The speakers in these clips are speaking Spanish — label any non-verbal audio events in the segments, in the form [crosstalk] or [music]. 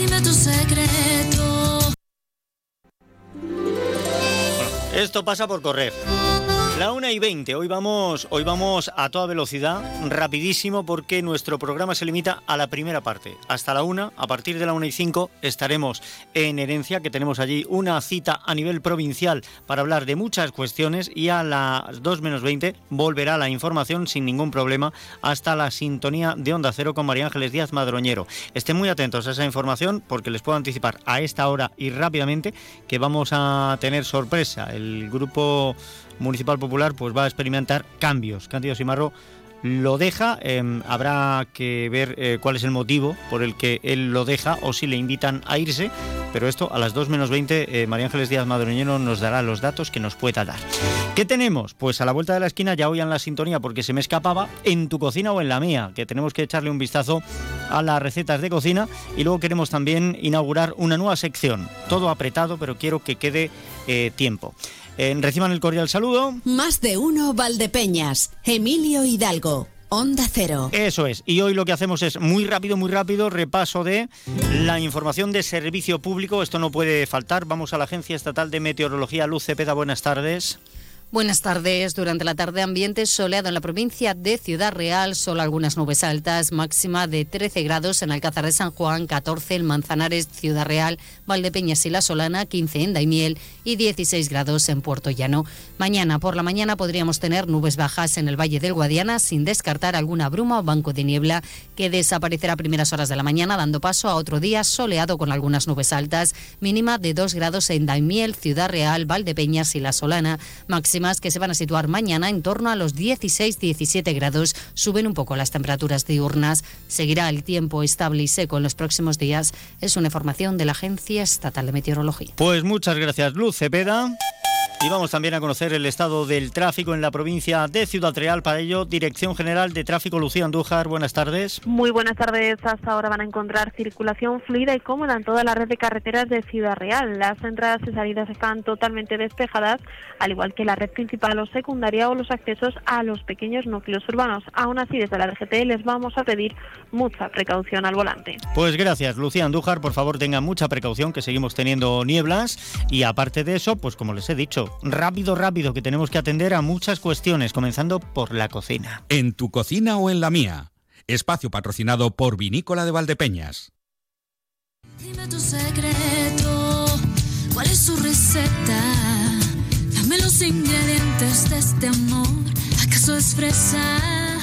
Dime tu secreto. Esto pasa por correr. La 1 y 20, hoy vamos, hoy vamos a toda velocidad, rapidísimo, porque nuestro programa se limita a la primera parte. Hasta la 1, a partir de la 1 y 5 estaremos en Herencia, que tenemos allí una cita a nivel provincial para hablar de muchas cuestiones y a las 2 menos 20 volverá la información sin ningún problema hasta la sintonía de Onda Cero con María Ángeles Díaz Madroñero. Estén muy atentos a esa información porque les puedo anticipar a esta hora y rápidamente que vamos a tener sorpresa. El grupo Municipal Popular pues va a experimentar cambios. Cándido Simarro lo deja, em, habrá que ver eh, cuál es el motivo por el que él lo deja o si le invitan a irse, pero esto a las 2 menos 20 eh, María Ángeles Díaz Madroñero nos dará los datos que nos pueda dar. ¿Qué tenemos? Pues a la vuelta de la esquina ya oían la sintonía porque se me escapaba en tu cocina o en la mía, que tenemos que echarle un vistazo a las recetas de cocina y luego queremos también inaugurar una nueva sección, todo apretado pero quiero que quede eh, tiempo. Eh, reciban el cordial saludo. Más de uno Valdepeñas. Emilio Hidalgo. Onda Cero. Eso es. Y hoy lo que hacemos es muy rápido, muy rápido, repaso de la información de servicio público. Esto no puede faltar. Vamos a la Agencia Estatal de Meteorología. Luz Cepeda, buenas tardes. Buenas tardes. Durante la tarde ambiente soleado en la provincia de Ciudad Real, solo algunas nubes altas, máxima de 13 grados en Alcázar de San Juan, 14 en Manzanares, Ciudad Real, Valdepeñas y La Solana, 15 en Daimiel y 16 grados en Puerto Llano. Mañana por la mañana podríamos tener nubes bajas en el Valle del Guadiana sin descartar alguna bruma o banco de niebla que desaparecerá a primeras horas de la mañana dando paso a otro día soleado con algunas nubes altas, mínima de 2 grados en Daimiel, Ciudad Real, Valdepeñas y La Solana, máxima que se van a situar mañana en torno a los 16-17 grados. Suben un poco las temperaturas diurnas. Seguirá el tiempo estable y seco en los próximos días. Es una información de la Agencia Estatal de Meteorología. Pues muchas gracias, Luz Cepeda. Y vamos también a conocer el estado del tráfico en la provincia de Ciudad Real. Para ello, Dirección General de Tráfico, Lucía Andújar. Buenas tardes. Muy buenas tardes. Hasta ahora van a encontrar circulación fluida y cómoda en toda la red de carreteras de Ciudad Real. Las entradas y salidas están totalmente despejadas, al igual que la red principal o secundaria o los accesos a los pequeños núcleos urbanos. Aún así, desde la DGT les vamos a pedir mucha precaución al volante. Pues gracias, Lucía Andújar. Por favor, tengan mucha precaución, que seguimos teniendo nieblas. Y aparte de eso, pues como les he dicho, rápido, rápido, que tenemos que atender a muchas cuestiones, comenzando por la cocina. En tu cocina o en la mía. Espacio patrocinado por Vinícola de Valdepeñas. Dime tu secreto. ¿Cuál es su receta? Dame los ingredientes de este amor. ¿Acaso es fresa?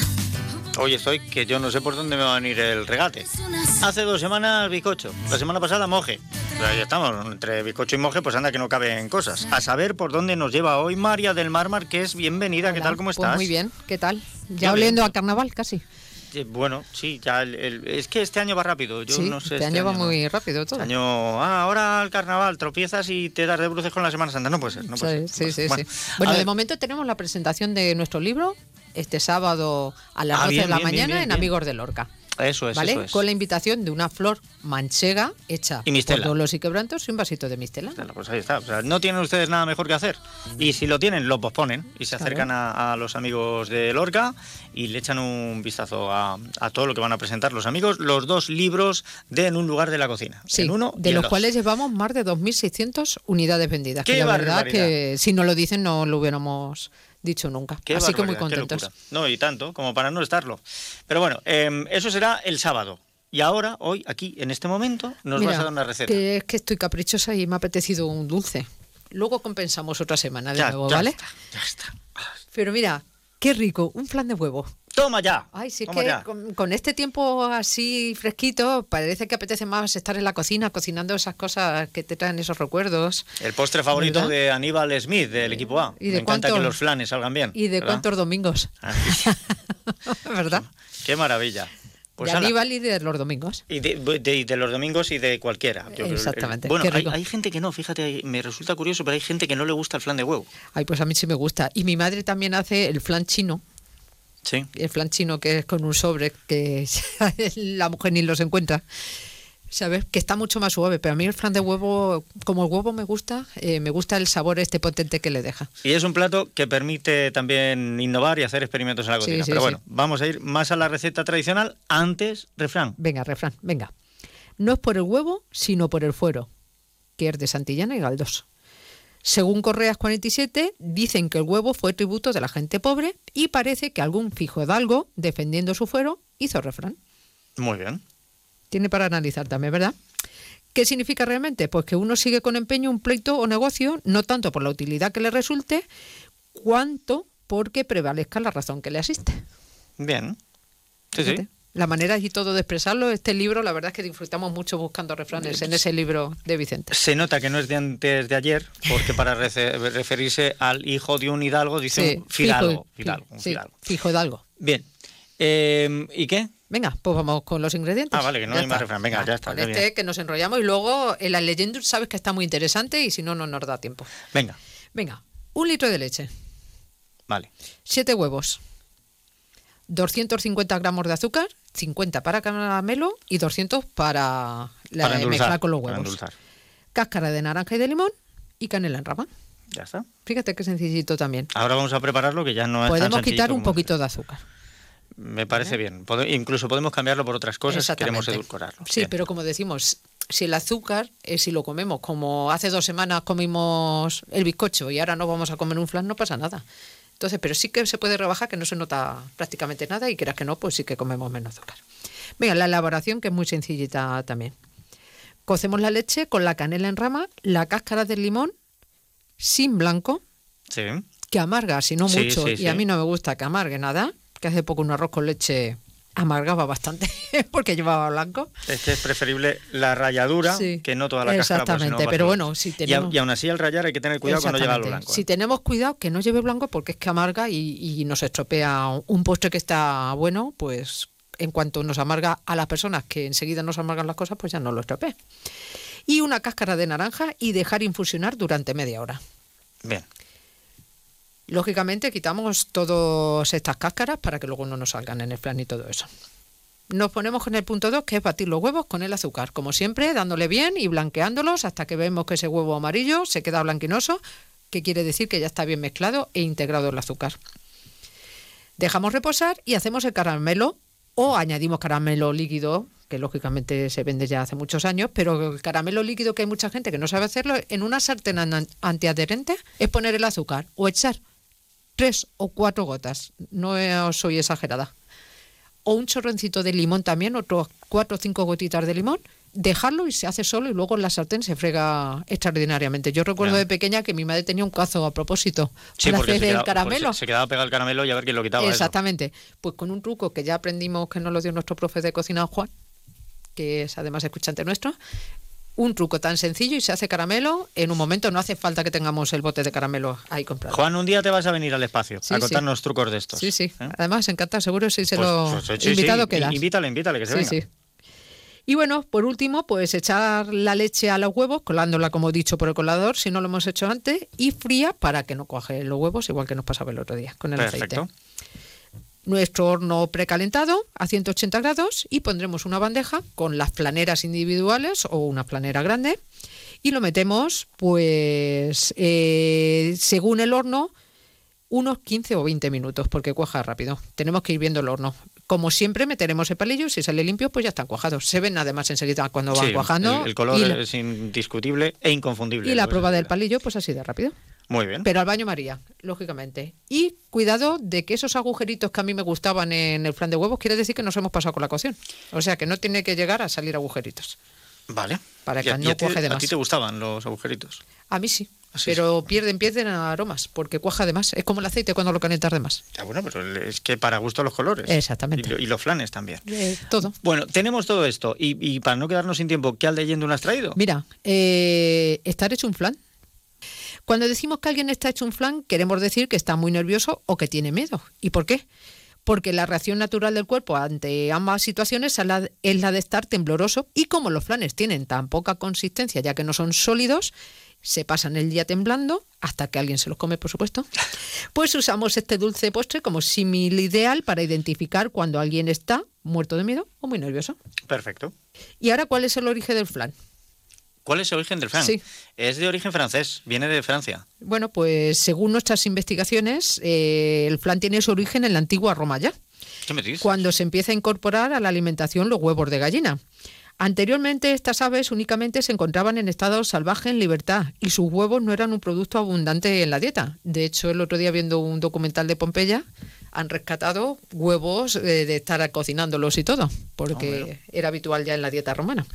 Hoy estoy que yo no sé por dónde me va a venir el regate. Hace dos semanas bizcocho, la semana pasada moje. Pero ahí estamos, entre bizcocho y moje, pues anda que no caben cosas. A saber por dónde nos lleva hoy María del Mar Marqués. Bienvenida, ¿qué tal? ¿Cómo pues estás? muy bien, ¿qué tal? Ya oliendo a carnaval casi. Eh, Bueno, sí, ya el- el- es que este año va rápido. Yo sí, no sé. este año va no. muy rápido todo. Este año, ah, ahora el carnaval, tropiezas y te das de bruces con la Semana Santa. No puede ser, no puede sí, ser. sí, sí, Bueno, de momento tenemos la presentación de nuestro libro este sábado a las Ah, 12 bien, de la bien, mañana bien, en. Amigos de Lorca. Eso es, ¿Vale? eso es. Con la invitación de una flor manchega hecha Y por dolores y quebrantos y un vasito de mistela. Pues ahí está. O sea, no tienen ustedes nada mejor que hacer. Y si lo tienen, lo posponen y se acercan a, a los amigos de Lorca y le echan un vistazo a, a todo lo que van a presentar los amigos. Los dos libros de En un lugar de la cocina. Sí, en uno de los dos. cuales llevamos más de 2.600 unidades vendidas. ¡Qué que la verdad barbaridad! que si no lo dicen no lo hubiéramos dicho nunca. Qué Así que muy contentos. No, y tanto, como para no estarlo. Pero bueno, em, eso será el sábado. Y ahora, hoy, aquí, en este momento, nos Mira, vas a dar una receta. Que es que estoy caprichosa y me ha apetecido un dulce. Luego compensamos otra semana de Ya, nuevo, ya ¿vale? está, ya está. Pero mira, qué rico, un flan de huevo. Toma ya. Ay, sí, es toma que con, con este tiempo así fresquito, parece que apetece más estar en la cocina cocinando esas cosas que te traen esos recuerdos. El postre favorito ¿Verdad? de Aníbal Smith, del equipo A. ¿Y de Me encanta que los flanes salgan bien. ¿Y de ¿verdad? cuántos domingos? Ah, [laughs] ¿Verdad? Qué maravilla. Pues de. Aníbal y de los domingos. Y de, de- de los domingos y de cualquiera. Yo creo- Exactamente, Bueno, hay, hay gente que no, fíjate, me resulta curioso, pero hay gente que no le gusta el flan de huevo. Ay, pues a mí sí me gusta. Y mi madre también hace el flan chino. Sí. el flan chino que es con un sobre que [laughs] la mujer ni los encuentra. ¿Sabes? Que está mucho más suave, pero a mí el flan de huevo, como el huevo me gusta, eh, me gusta el sabor este potente que le deja. Y es un plato que permite también innovar y hacer experimentos en la cocina. sí, pero sí. bueno, vamos a ir más a la receta tradicional. Antes, refrán. Venga, refrán, venga. No es por el huevo, sino por el fuero, que es de Santillana y Galdós. Según Correas 47, dicen que el huevo fue tributo de la gente pobre y parece que algún fijo hidalgo, defendiendo su fuero, hizo refrán. Muy bien. Tiene para analizar también, ¿verdad? ¿Qué significa realmente? Pues que uno sigue con empeño un pleito o negocio, no tanto por la utilidad que le resulte, cuanto porque prevalezca la razón que le asiste. Bien. Sí, sí. La manera y todo de expresarlo, este libro, la verdad es que disfrutamos mucho buscando refranes en ese libro de Vicente. Se nota que no es de antes de ayer, porque para referirse al hijo de un hidalgo dice Sí, un fidalgo. fijo- fidalgo, sí, fidalgo. fijo hidalgo. Bien. Eh, ¿Y qué? Venga, pues vamos con los ingredientes. Ah, vale, que no Ya hay más refrán. Venga, ya está, Con este bien. que nos enrollamos y luego en la leyenda sabes que está muy interesante y si no, no nos da tiempo. Venga, Venga, un litro de leche, vale. siete huevos, 250 gramos de azúcar, 50 para caramelo y 200 para, la, para endulzar. mezclar con los huevos. Cáscara de naranja y de limón y canela en rama. Ya está. Fíjate qué sencillito también. Ahora vamos a prepararlo que ya no es Podemos quitar un poquito de azúcar. Me parece bien. Incluso podemos cambiarlo por otras cosas si queremos edulcorarlo. Sí, Bien. pero como decimos, si el azúcar, eh, si lo comemos como hace dos semanas comimos el bizcocho y ahora no vamos a comer un flan, no pasa nada. Entonces, pero sí que se puede rebajar, que no se nota prácticamente nada y quieras que no, pues sí que comemos menos azúcar. Venga, la elaboración que es muy sencillita también. Cocemos la leche con la canela en rama, la cáscara del limón sin blanco, Sí. que amarga, si no Sí, mucho, sí, y a mí no me gusta que amargue nada, que hace poco un arroz con leche amargaba bastante [laughs] porque llevaba blanco. Es que es preferible la ralladura Sí, que no toda la cáscara. si exactamente, pero bueno, si tenemos- Y, aún así al rallar hay que tener cuidado cuando lleva lo blanco. Si ¿eh? tenemos cuidado que no lleve blanco porque es que amarga y, y nos estropea un postre que está bueno, pues en cuanto nos amarga a las personas que enseguida nos amargan las cosas, pues ya no lo estropea. Y una cáscara de naranja y dejar infusionar durante media hora. Bien. Lógicamente quitamos todas estas cáscaras para que luego no nos salgan en el flan y todo eso. Nos ponemos con el punto 2, que es batir los huevos con el azúcar, como siempre, dándole bien y blanqueándolos hasta que vemos que ese huevo amarillo se queda blanquinoso, que quiere decir que ya está bien mezclado e integrado el azúcar. Dejamos reposar y hacemos el caramelo o añadimos caramelo líquido, que lógicamente se vende ya hace muchos años, pero el caramelo líquido que hay mucha gente que no sabe hacerlo, en una sartén an- antiadherente es poner el azúcar o echar tres o cuatro gotas, no soy exagerada, o un chorrencito de limón también, otros cuatro o cinco gotitas de limón, dejarlo y se hace solo y luego en la sartén se frega extraordinariamente. Yo recuerdo de pequeña que mi madre tenía un cazo a propósito Sí, para hacer se el quedaba, caramelo. se- se quedaba pegado el caramelo y a ver quién lo quitaba. eso. Exactamente. Pues con un truco que ya aprendimos que nos lo dio nuestro profe de cocina Juan, que es además escuchante nuestro, un truco tan sencillo y se hace caramelo en un momento. No hace falta que tengamos el bote de caramelo ahí comprado. Juan, un día te vas a venir al espacio Sí, a sí. contarnos trucos de estos. Sí, sí. ¿eh? Además, encanta, seguro si se Pues- lo pues, sí, invitado sí. quedas. Invítale, invítale, que se venga. sí. Y bueno, por último, pues echar la leche a los huevos, colándola como he dicho por el colador, si no lo hemos hecho antes, y fría para que no cuaje los huevos, igual que nos pasaba el otro día con el Perfecto. aceite. Nuestro horno precalentado a 180 grados y pondremos una bandeja con las planeras individuales o una planera grande y lo metemos, pues, eh, según el horno, unos 15 o 20 minutos, porque cuaja rápido. Tenemos que ir viendo el horno. Como siempre, meteremos el palillo, si sale limpio, pues ya están cuajados. Se ven además enseguida cuando van Sí, cuajando. El, el color y la, es indiscutible e inconfundible. y la prueba del palillo, pues así de rápido. Muy bien. Pero al baño María, lógicamente. Y cuidado de que esos agujeritos que a mí me gustaban en el flan de huevos, quiere decir que nos hemos pasado con la cocción. O sea que no tiene que llegar a salir agujeritos. Vale. Para que a- no a cuaje de ¿A más. ti te gustaban los agujeritos? A mí sí. Así pero pierden, pierden aromas, porque cuaja de más. Es como el aceite cuando lo calientas de más. Ya, bueno, pero es que para gusto los colores. Exactamente. Y, lo- y los flanes también. Eh, todo. Bueno, tenemos todo esto. Y, y para no quedarnos sin tiempo, ¿qué al leyendo has traído? Mira, eh, estar hecho un flan. Cuando decimos que alguien está hecho un flan, queremos decir que está muy nervioso o que tiene miedo. ¿Y por qué? Porque la reacción natural del cuerpo ante ambas situaciones es la, de estar tembloroso y como los flanes tienen tan poca consistencia, ya que no son sólidos, se pasan el día temblando hasta que alguien se los come, por supuesto. [laughs] Pues usamos este dulce postre como símil ideal para identificar cuando alguien está muerto de miedo o muy nervioso. Perfecto. ¿Y ahora cuál es el origen del flan? ¿Cuál es el origen del flan? Sí. Es de origen francés, viene de Francia. Bueno, pues según nuestras investigaciones, eh, el flan tiene su origen en la antigua Roma ya, ¿Qué me dices? cuando se empieza a incorporar a la alimentación los huevos de gallina. Anteriormente estas aves únicamente se encontraban en estado salvaje en libertad y sus huevos no eran un producto abundante en la dieta. De hecho, el otro día viendo un documental de Pompeya, han rescatado huevos eh, de estar cocinándolos y todo, porque era habitual ya en la dieta romana.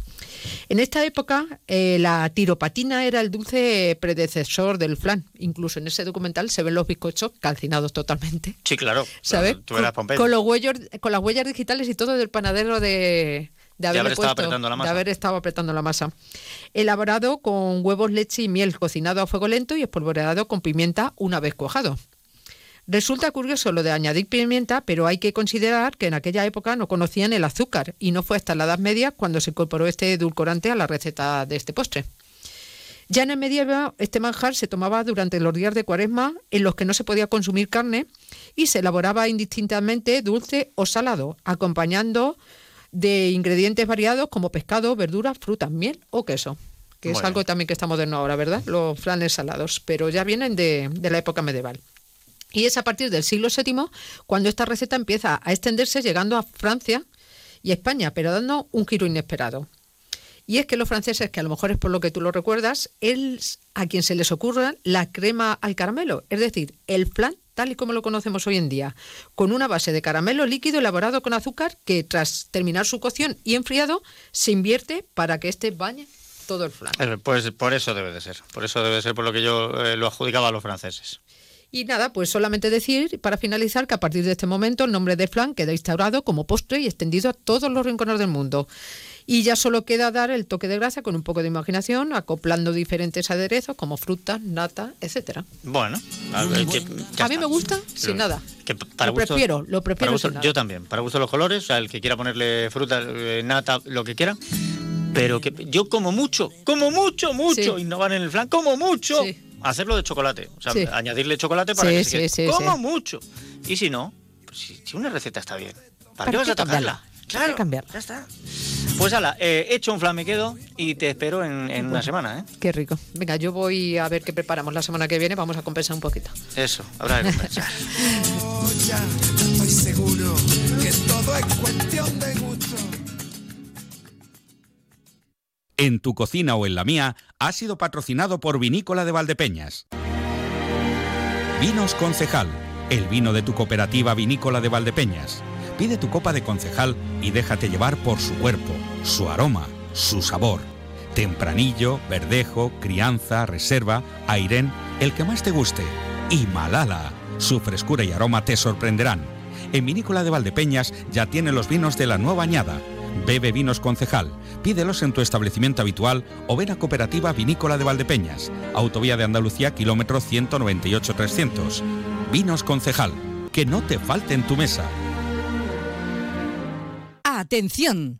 En esta época, eh, la tiropatina era el dulce predecesor del flan. Incluso en ese documental se ven los bizcochos calcinados totalmente. Sí, claro. [laughs] ¿Sabes? Tú eras con, los huellos, con las huellas digitales y todo del panadero de, haber estado puesto- apretando la masa. de haber estado apretando la masa. Elaborado con huevos, leche y miel, cocinado a fuego lento y espolvoreado con pimienta una vez cuajado. Resulta curioso lo de añadir pimienta, pero hay que considerar que en aquella época no conocían el azúcar y no fue hasta la Edad Media cuando se incorporó este edulcorante a la receta de este postre. Ya en el medievo, este manjar se tomaba durante los días de cuaresma en los que no se podía consumir carne y se elaboraba indistintamente dulce o salado, acompañando de ingredientes variados como pescado, verduras, frutas, miel o queso, que es algo también que está moderno ahora, ¿verdad? Los flanes salados, pero ya vienen de, de la época medieval. Y es a partir del siglo VII cuando esta receta empieza a extenderse llegando a Francia y España, pero dando un giro inesperado. Y es que los franceses, que a lo mejor es por lo que tú lo recuerdas, es a quien se les ocurra la crema al caramelo, es decir, el flan tal y como lo conocemos hoy en día, con una base de caramelo líquido elaborado con azúcar que tras terminar su cocción y enfriado se invierte para que éste bañe todo el flan. Eh, Pues por eso debe de ser. Por eso debe de ser por lo que yo eh, lo adjudicaba a los franceses. Y nada, pues solamente decir, para finalizar, que a partir de este momento el nombre de flan queda instaurado como postre y extendido a todos los rincones del mundo. Y ya solo queda dar el toque de grasa con un poco de imaginación, acoplando diferentes aderezos como frutas, nata, etcétera. Bueno, a, ver, que- A mí me gusta Pero sin nada. que para Lo gusto- prefiero, lo prefiero para gusto- sin nada. Yo también, para gusto los colores, o sea, el que quiera ponerle fruta, eh, nata, lo que quiera. Pero que yo como mucho, como mucho, mucho, Sí. innovar en el flan, como mucho. Sí. Hacerlo de chocolate, o sea, Sí. añadirle chocolate para Sí, que sí, se como sí. mucho. Y si no, pues si, si una receta está bien, ¿para, ¿Para qué vas a tocarla? qué cambiarla? ya está. Pues ala, eh, hecho un flan me quedo y te espero en, en una semana, ¿eh? Qué rico. Venga, yo voy a ver qué preparamos la semana que viene, vamos a compensar un poquito. Eso, habrá que compensar. Ya estoy seguro En tu cocina o en la mía ha sido patrocinado por Vinícola de Valdepeñas. Vinos Concejal, el vino de tu cooperativa vinícola de Valdepeñas. Pide tu copa de concejal y déjate llevar por su cuerpo, su aroma, su sabor. Tempranillo, verdejo, crianza, reserva, airén, el que más te guste. Y Malala, su frescura y aroma te sorprenderán. En Vinícola de Valdepeñas ya tiene los vinos de la nueva añada. Bebe vinos concejal. Pídelos en tu establecimiento habitual o ven Cooperativa Vinícola de Valdepeñas, Autovía de Andalucía, kilómetro 198-300. Vinos concejal. Que no te falte en tu mesa. ¡Atención!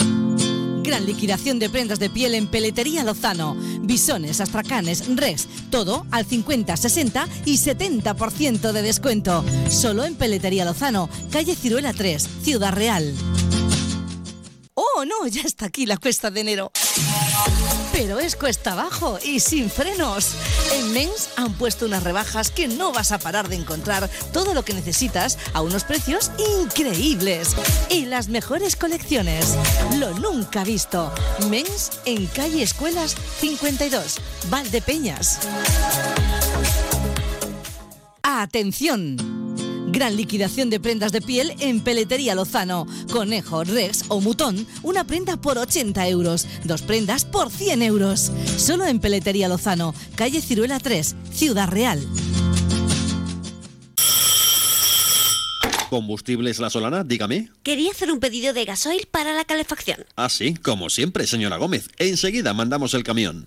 Gran liquidación de prendas de piel en Peletería Lozano. Bisones, astracanes, res, todo al 50, 60 y 70% de descuento. Solo en Peletería Lozano, calle Ciruela 3, Ciudad Real. ¡Oh, no! [laughs] Ya está aquí la cuesta de enero. Pero es cuesta abajo y sin frenos. En Men's han puesto unas rebajas que no vas a parar de encontrar todo lo que necesitas a unos precios increíbles. Y las mejores colecciones. Lo nunca visto. Men's en calle Escuelas 52, Valdepeñas. ¡Atención! Gran liquidación de prendas de piel en Peletería Lozano. Conejo, Rex o Mutón, una prenda por 80 euros. Dos prendas por 100 euros. Solo en Peletería Lozano, calle Ciruela 3, Ciudad Real. ¿Combustibles La Solana? Dígame. Quería hacer un pedido de gasoil para la calefacción. Ah, sí, como siempre, señora Gómez. Enseguida mandamos el camión.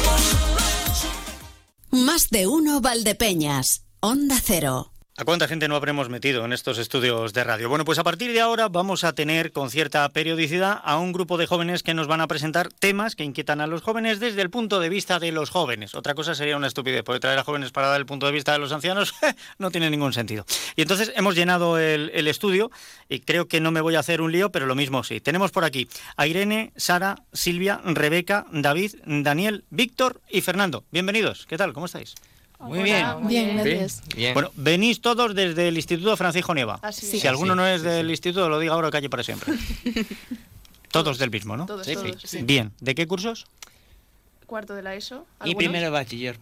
Más de uno Valdepeñas. Onda Cero. ¿A cuánta gente no habremos metido en estos estudios de radio? Bueno, pues a partir de ahora vamos a tener con cierta periodicidad a un grupo de jóvenes que nos van a presentar temas que inquietan a los jóvenes desde el punto de vista de los jóvenes. Otra cosa sería una estupidez, porque traer a jóvenes para dar el punto de vista de los ancianos [laughs] no tiene ningún sentido. Y entonces hemos llenado el, el estudio y creo que no me voy a hacer un lío, pero lo mismo sí. Tenemos por aquí a Irene, Sara, Silvia, Rebeca, David, Daniel, Víctor y Fernando. Bienvenidos. ¿Qué tal? ¿Cómo estáis? Muy bien. Bien, gracias. Bien. Bueno, venís todos desde el Instituto Francisco Nieva. Así si es. alguno Sí, no es sí, del sí. instituto, lo diga ahora calle para siempre. [laughs] todos del mismo, ¿no? Todos, Sí, todos. Bien. ¿De qué cursos? Cuarto de la ESO. Y primero de bachiller.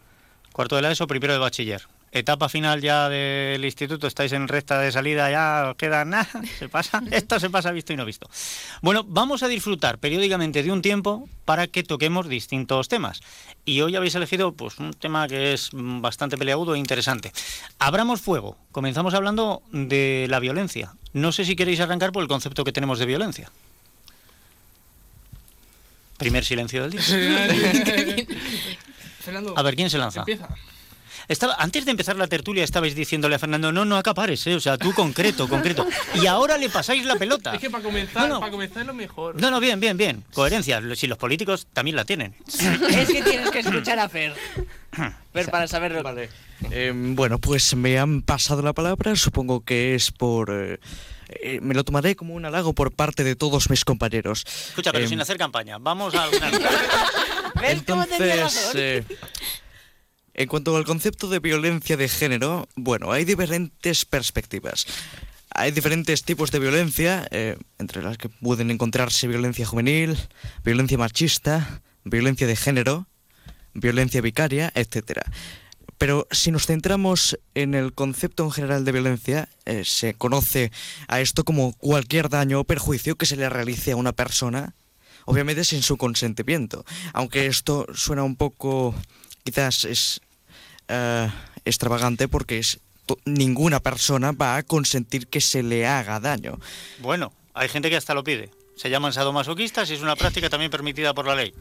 Cuarto de la ESO, primero de bachiller. Etapa final ya del instituto, estáis en recta de salida, ya os queda nada, [laughs] se pasa, esto se pasa visto y no visto. Bueno, vamos a disfrutar periódicamente de un tiempo para que toquemos distintos temas. Y hoy habéis elegido pues un tema que es bastante peleagudo e interesante. Abramos fuego. Comenzamos hablando de la violencia. No sé si queréis arrancar por el concepto que tenemos de violencia. Primer silencio del día. [laughs] [laughs] Fernando, A ver, ¿quién se lanza? empieza. Estaba, antes de empezar la tertulia estabais diciéndole a Fernando, no, no acapares, ¿eh? o sea, tú concreto, concreto. Y ahora le pasáis la pelota. Es que para comenzar, No, no. para comenzar es lo mejor. No, no, bien, bien, bien. Coherencia, si los políticos también la tienen. es que tienes que escuchar a Fer. Fer para saberlo. Vale. Eh, bueno, pues me han pasado la palabra, supongo que es por... eh, eh, me lo tomaré como un halago por parte de todos mis compañeros. Escucha, pero Em, sin hacer campaña. Vamos a... ¿Ves cómo tenía Entonces, razón? eh, en cuanto al concepto de violencia de género, bueno, hay diferentes perspectivas. Hay diferentes tipos de violencia, eh, entre las que pueden encontrarse violencia juvenil, violencia machista, violencia de género, violencia vicaria, etcétera. Pero si nos centramos en el concepto en general de violencia, eh, se conoce a esto como cualquier daño o perjuicio que se le realice a una persona, obviamente sin su consentimiento. Aunque esto suena un poco, quizás es eh, extravagante porque es, ninguna persona va a consentir que se le haga daño. Bueno, hay gente que hasta lo pide. Se llaman sadomasoquistas y es una práctica también permitida por la ley.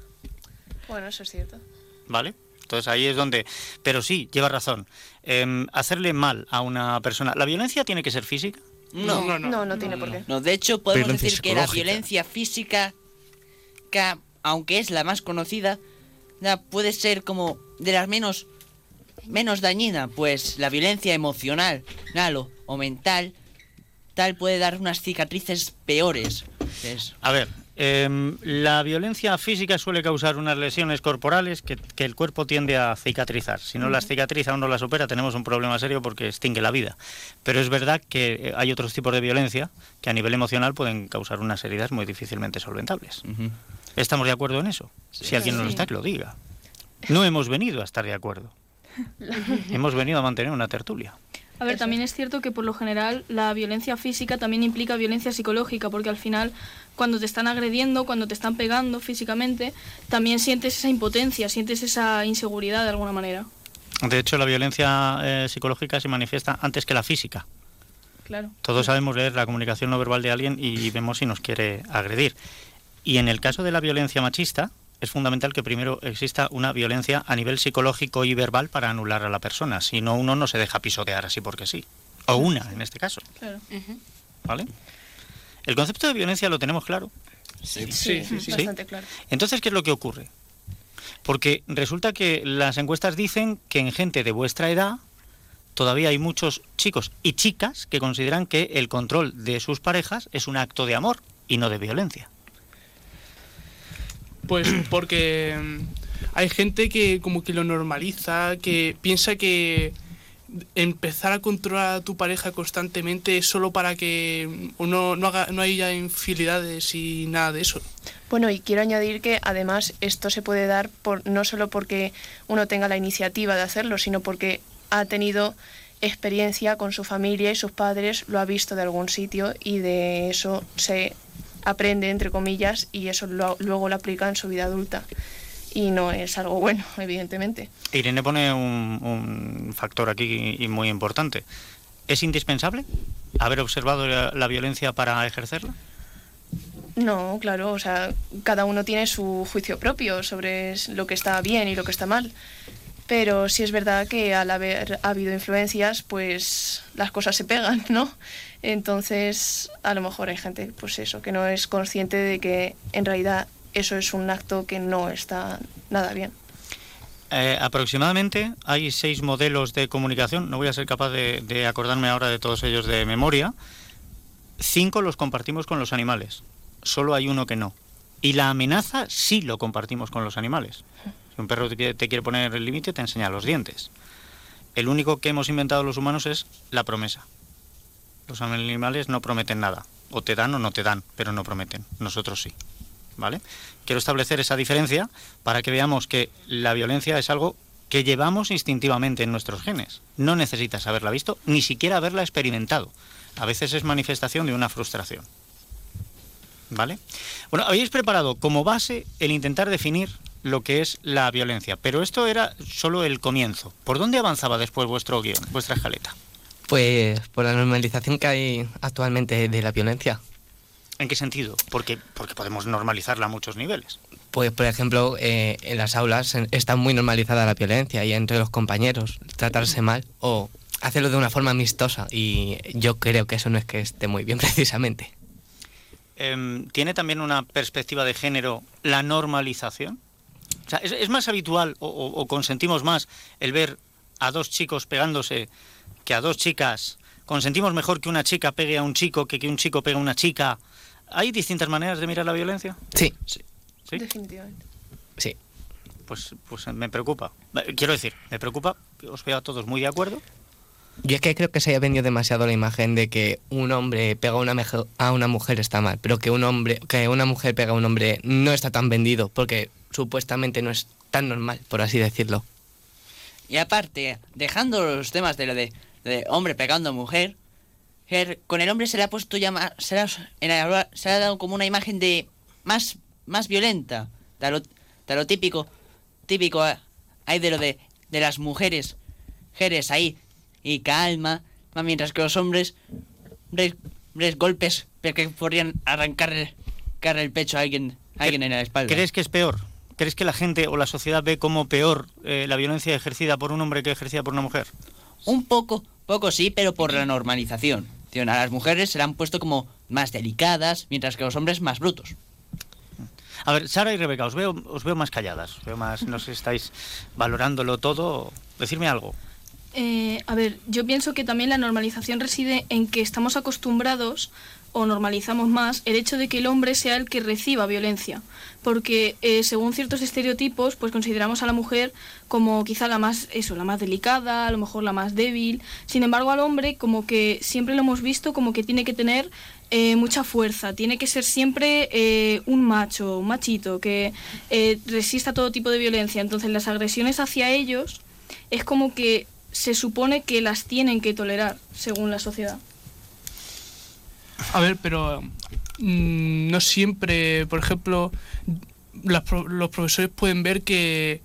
Bueno, eso es cierto. ¿Vale? Entonces ahí es donde... Pero sí, lleva razón. Em, hacerle mal a una persona... ¿La violencia tiene que ser física? No. No, no, no tiene por qué. No, de hecho podemos Violencia decir que la violencia física, que, aunque es la más conocida, ya puede ser como de las menos menos dañina, pues la violencia emocional, claro, o mental, tal puede dar unas cicatrices peores. Es- A ver, em, la violencia física suele causar unas lesiones corporales que, que el cuerpo tiende a cicatrizar. Si no las cicatriza o no las supera, tenemos un problema serio porque extingue la vida. Pero es verdad que eh, hay otros tipos de violencia que a nivel emocional pueden causar unas heridas muy difícilmente solventables. ¿Estamos de acuerdo en eso? Si alguien no lo está, que lo diga. No hemos venido a estar de acuerdo. [laughs] Hemos venido a mantener una tertulia. A ver, también es cierto que por lo general la violencia física también implica violencia psicológica, porque al final cuando te están agrediendo, cuando te están pegando físicamente, también sientes esa impotencia, sientes esa inseguridad de alguna manera. De hecho, la violencia eh, psicológica se manifiesta antes que la física. Claro. Todos sabemos leer la comunicación no verbal de alguien y vemos si nos quiere agredir. Y en el caso de la violencia machista, es fundamental que primero exista una violencia a nivel psicológico y verbal para anular a la persona. Si no, uno no se deja pisotear así porque sí. O una, en este caso. Claro. ¿Vale? El concepto de violencia lo tenemos claro. Sí, sí, sí. Bastante claro. Entonces, ¿qué es lo que ocurre? Porque resulta que las encuestas dicen que en gente de vuestra edad todavía hay muchos chicos y chicas que consideran que el control de sus parejas es un acto de amor y no de violencia. Pues porque mm, hay gente que como que lo normaliza, que piensa que empezar a controlar a tu pareja constantemente solo para que no, no, haga, no haya infidelidades y nada de eso. Bueno, y quiero añadir que además esto se puede dar por, no solo porque uno tenga la iniciativa de hacerlo, sino porque ha tenido experiencia con su familia y sus padres, lo ha visto de algún sitio y de eso se aprende, entre comillas, y eso lo- luego lo aplica en su vida adulta. Y no es algo bueno, [laughs] evidentemente. Irene pone un, un factor aquí y muy importante. ¿Es indispensable haber observado la, la violencia para ejercerla? No, claro, o sea, cada uno tiene su juicio propio sobre lo que está bien y lo que está mal. Pero sí es verdad que al haber habido influencias, pues las cosas se pegan, ¿no? Entonces, a lo mejor hay gente, pues eso, que no es consciente de que en realidad eso es un acto que no está nada bien. Eh, aproximadamente hay seis modelos de comunicación, no voy a ser capaz de, de acordarme ahora de todos ellos de memoria. Cinco los compartimos con los animales, solo hay uno que no. Y la amenaza sí lo compartimos con los animales. Si un perro te quiere, poner el límite, te enseña los dientes. El único que hemos inventado los humanos es la promesa. Los animales no prometen nada. O te dan o no te dan, pero no prometen. Nosotros sí. ¿Vale? Quiero establecer esa diferencia para que veamos que la violencia es algo que llevamos instintivamente en nuestros genes. No necesitas haberla visto, ni siquiera haberla experimentado. A veces es manifestación de una frustración. ¿Vale? Bueno, habéis preparado como base el intentar definir lo que es la violencia, pero esto era solo el comienzo. ¿Por dónde avanzaba después vuestro guion, vuestra escaleta? Pues por la normalización que hay actualmente de la violencia. ¿En qué sentido? Porque, porque podemos normalizarla a muchos niveles. Pues, por ejemplo, eh, en las aulas está muy normalizada la violencia y entre los compañeros tratarse mal o hacerlo de una forma amistosa y yo creo que eso no es que esté muy bien [laughs] precisamente. Em, ¿Tiene también una perspectiva de género la normalización? O sea, ¿es, es más habitual o, o- o consentimos más el ver a dos chicos pegándose que a dos chicas? ¿Consentimos mejor que una chica pegue a un chico que que un chico pegue a una chica? ¿Hay distintas maneras de mirar la violencia? Sí. ¿Sí? Definitivamente. Sí. Pues, pues me preocupa. Eh, Quiero decir, me preocupa, os veo a todos muy de acuerdo. Yo es que creo que se ha vendido demasiado la imagen de que un hombre pega a una, meje- a una mujer está mal, pero que un hombre, que una mujer pega a un hombre no está tan vendido porque supuestamente no es tan normal, por así decirlo. Y aparte, dejando los temas de lo de, de hombre pegando a mujer, con el hombre se le ha puesto ya más, se le ha, se le ha dado como una imagen de más, más violenta, de lo, de lo típico, típico eh, hay de lo de, de las mujeres, mujeres ahí, y calma, mientras que los hombres, res, res golpes que podrían arrancarle, arrancarle el pecho a alguien, a alguien en la espalda. ¿Crees que es peor? ¿Crees que la gente o la sociedad ve como peor eh, la violencia ejercida por un hombre que ejercida por una mujer? Un poco, poco sí, pero por la normalización. A las mujeres se le han puesto como más delicadas, mientras que los hombres más brutos. A ver, Sara y Rebeca, os veo, os veo más calladas, os veo más, no sé si estáis valorándolo todo. Decirme algo. Eh, a ver, yo pienso que también la normalización reside en que estamos acostumbrados o normalizamos más el hecho de que el hombre sea el que reciba violencia, porque eh, según ciertos estereotipos, pues consideramos a la mujer como quizá la más eso, la más delicada, a lo mejor la más débil. Sin embargo, al hombre como que siempre lo hemos visto como que tiene que tener eh, mucha fuerza, tiene que ser siempre eh, un macho, un machito que eh, resista todo tipo de violencia. Entonces, las agresiones hacia ellos es como que se supone que las tienen que tolerar según la sociedad. A ver, pero mm, no siempre, por ejemplo, las los profesores pueden ver que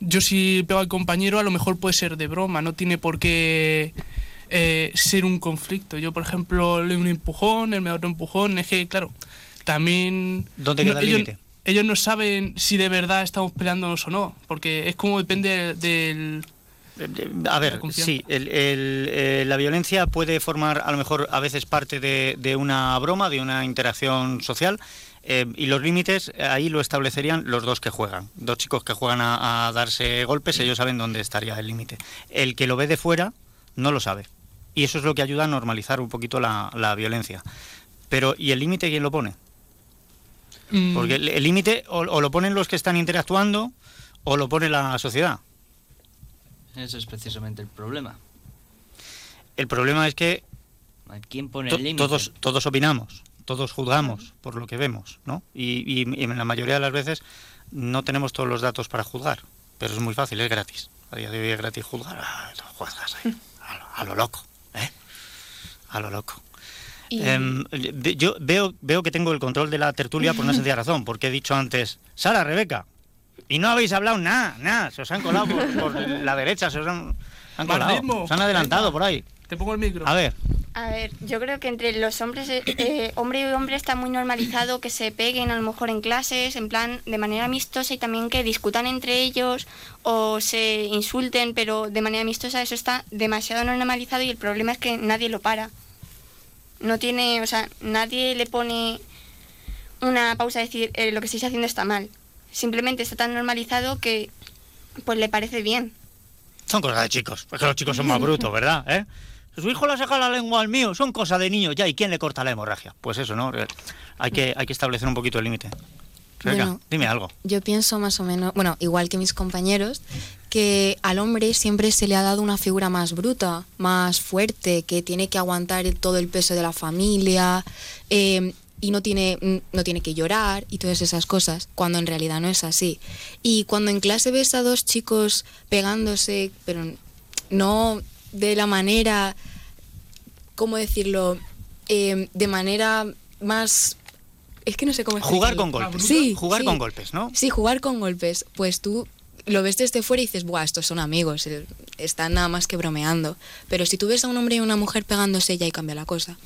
yo si pego al compañero a lo mejor puede ser de broma, no tiene por qué eh, ser un conflicto. Yo, por ejemplo, le doy un empujón, él me da otro empujón, es que, claro, también... ¿Dónde no- queda el ellos, límite? ellos no saben si de verdad estamos peleándonos o no, porque es como depende del... A ver, sí, el- el, eh, la violencia puede formar a lo mejor a veces parte de, de una broma, de una interacción social. eh, y los límites eh, ahí lo establecerían los dos que juegan. Dos chicos que juegan a, a darse golpes, ellos saben dónde estaría el límite. El que lo ve de fuera no lo sabe. Y eso es lo que ayuda a normalizar un poquito la, la violencia. Pero, ¿y el límite quién lo pone? Mm, Porque el el límite o, o lo ponen los que están interactuando o lo pone la sociedad. Eso es precisamente el problema. El problema es que ¿Quién pone to- el límite? todos, todos opinamos, todos juzgamos por lo que vemos, ¿no? Y, y- y en la mayoría de las veces no tenemos todos los datos para juzgar, pero es muy fácil, es gratis. A día de hoy es gratis juzgar, ah, tú juzgas ahí, [laughs] a lo, a lo loco, ¿eh? A lo loco. Em, yo veo, veo que tengo el control de la tertulia por una sencilla razón, porque he dicho antes, Sara, Rebeca, y no habéis hablado nada, nada, se os han colado por, [laughs] por la derecha, se os han, han colado, se han adelantado por ahí. Te pongo el micro. A ver, A ver, yo creo que entre los hombres, eh, eh, hombre y hombre está muy normalizado que se peguen a lo mejor en clases, en plan de manera amistosa y también que discutan entre ellos o se insulten, pero de manera amistosa eso está demasiado normalizado y el problema es que nadie lo para. No tiene, o sea, nadie le pone una pausa a decir eh, lo que estáis haciendo está mal. Simplemente está tan normalizado que pues le parece bien. son cosas de chicos, es que los chicos son más [laughs] brutos, ¿verdad? ¿Eh? Su hijo le ha sacado la lengua al mío, son cosas de niños ya, ¿y quién le corta la hemorragia? Pues eso, ¿no? Hay que, hay que establecer un poquito el límite. Rebeca, Bueno. dime algo. Yo pienso más o menos, bueno, igual que mis compañeros, que al hombre siempre se le ha dado una figura más bruta, más fuerte, que tiene que aguantar todo el peso de la familia eh, y no tiene, no tiene que llorar y todas esas cosas, cuando en realidad no es así. Y cuando en clase ves a dos chicos pegándose, pero no de la manera, ¿cómo decirlo? Eh, de manera más... Es que no sé cómo Jugar con golpes. Sí, Jugar sí. con golpes, ¿no? Sí, jugar con golpes. Pues tú lo ves desde fuera y dices, Buah, estos son amigos, eh, están nada más que bromeando. Pero si tú ves a un hombre y una mujer pegándose, ya ahí cambia la cosa.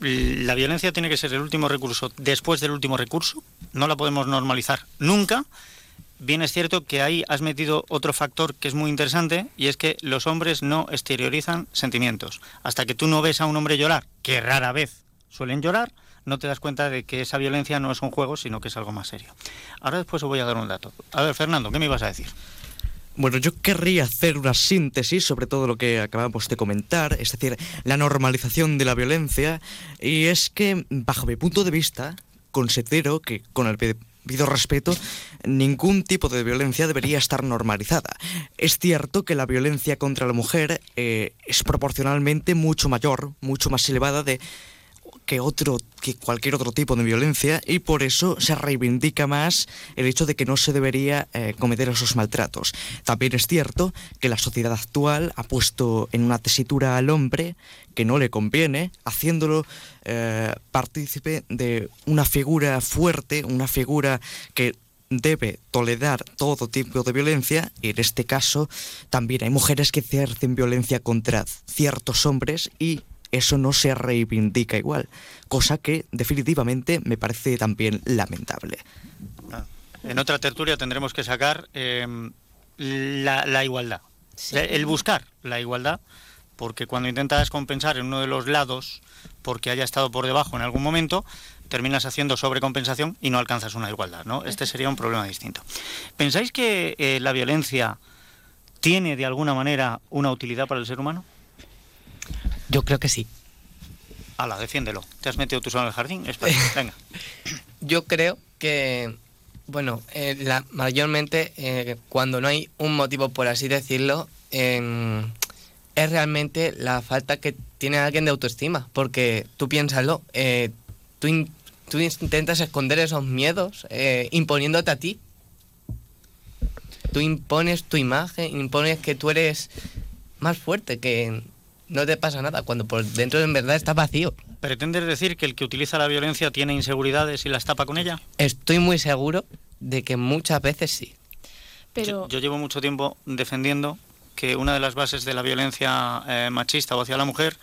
La violencia tiene que ser el último recurso. Después del último recurso, no la podemos normalizar nunca. Bien es cierto que ahí has metido otro factor que es muy interesante y es que los hombres no exteriorizan sentimientos. Hasta que tú no ves a un hombre llorar, que rara vez suelen llorar, no te das cuenta de que esa violencia no es un juego, sino que es algo más serio. Ahora después os voy a dar un dato. A ver, Fernando, ¿qué me ibas a decir? Bueno, yo querría hacer una síntesis sobre todo lo que acabamos de comentar, es decir, la normalización de la violencia, y es que, bajo mi punto de vista, considero que, con el debido respeto, ningún tipo de violencia debería estar normalizada. Es cierto que la violencia contra la mujer eh, es proporcionalmente mucho mayor, mucho más elevada de que otro que cualquier otro tipo de violencia y por eso se reivindica más el hecho de que no se debería eh, cometer esos maltratos. También es cierto que la sociedad actual ha puesto en una tesitura al hombre que no le conviene, haciéndolo eh, partícipe de una figura fuerte, una figura que debe tolerar todo tipo de violencia y en este caso también hay mujeres que ejercen violencia contra ciertos hombres y eso no se reivindica igual, cosa que definitivamente me parece también lamentable. En otra tertulia tendremos que sacar eh, la, la igualdad. El buscar la igualdad, porque cuando intentas compensar en uno de los lados, porque haya estado por debajo en algún momento, terminas haciendo sobrecompensación y no alcanzas una igualdad, ¿no? Este sería un problema distinto. ¿Pensáis que eh, la violencia tiene de alguna manera una utilidad para el ser humano? Yo creo que sí. Ala, defiéndelo. ¿Te has metido tú solo en el jardín? Espera, [laughs] venga. Yo creo que, bueno, eh, la, mayormente eh, cuando no hay un motivo, por así decirlo, es realmente la falta que tiene alguien de autoestima. Porque tú piénsalo, eh, tú, in- tú intentas esconder esos miedos imponiéndote a ti. Tú impones tu imagen, impones que tú eres más fuerte, que no te pasa nada, cuando por dentro en verdad estás vacío. ¿Pretendes decir que el que utiliza la violencia tiene inseguridades y las tapa con ella? Estoy muy seguro de que muchas veces sí. Pero Yo llevo mucho tiempo defendiendo que una de las bases de la violencia eh, machista o hacia la mujer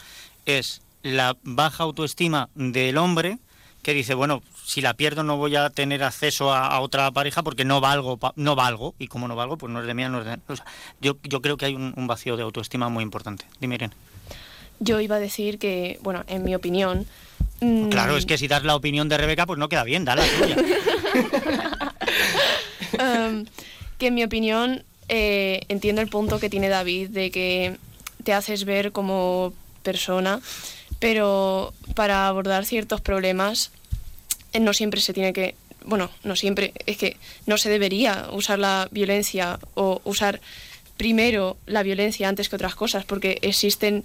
es la baja autoestima del hombre que dice, bueno, si la pierdo no voy a tener acceso a, a otra pareja porque no valgo, pa- no valgo, y como no valgo, pues no es de mía, no es de... o sea, yo, yo creo que hay un, un vacío de autoestima muy importante. Dime, Irene. Yo iba a decir que, bueno, en mi opinión... mm, Claro, es que si das la opinión de Rebeca, pues no queda bien, dale la tuya. Em, [laughs] que en mi opinión eh, entiendo el punto que tiene David de que te haces ver como persona, pero para abordar ciertos problemas eh, no siempre se tiene que, bueno, no siempre, es que no se debería usar la violencia o usar primero la violencia antes que otras cosas, porque existen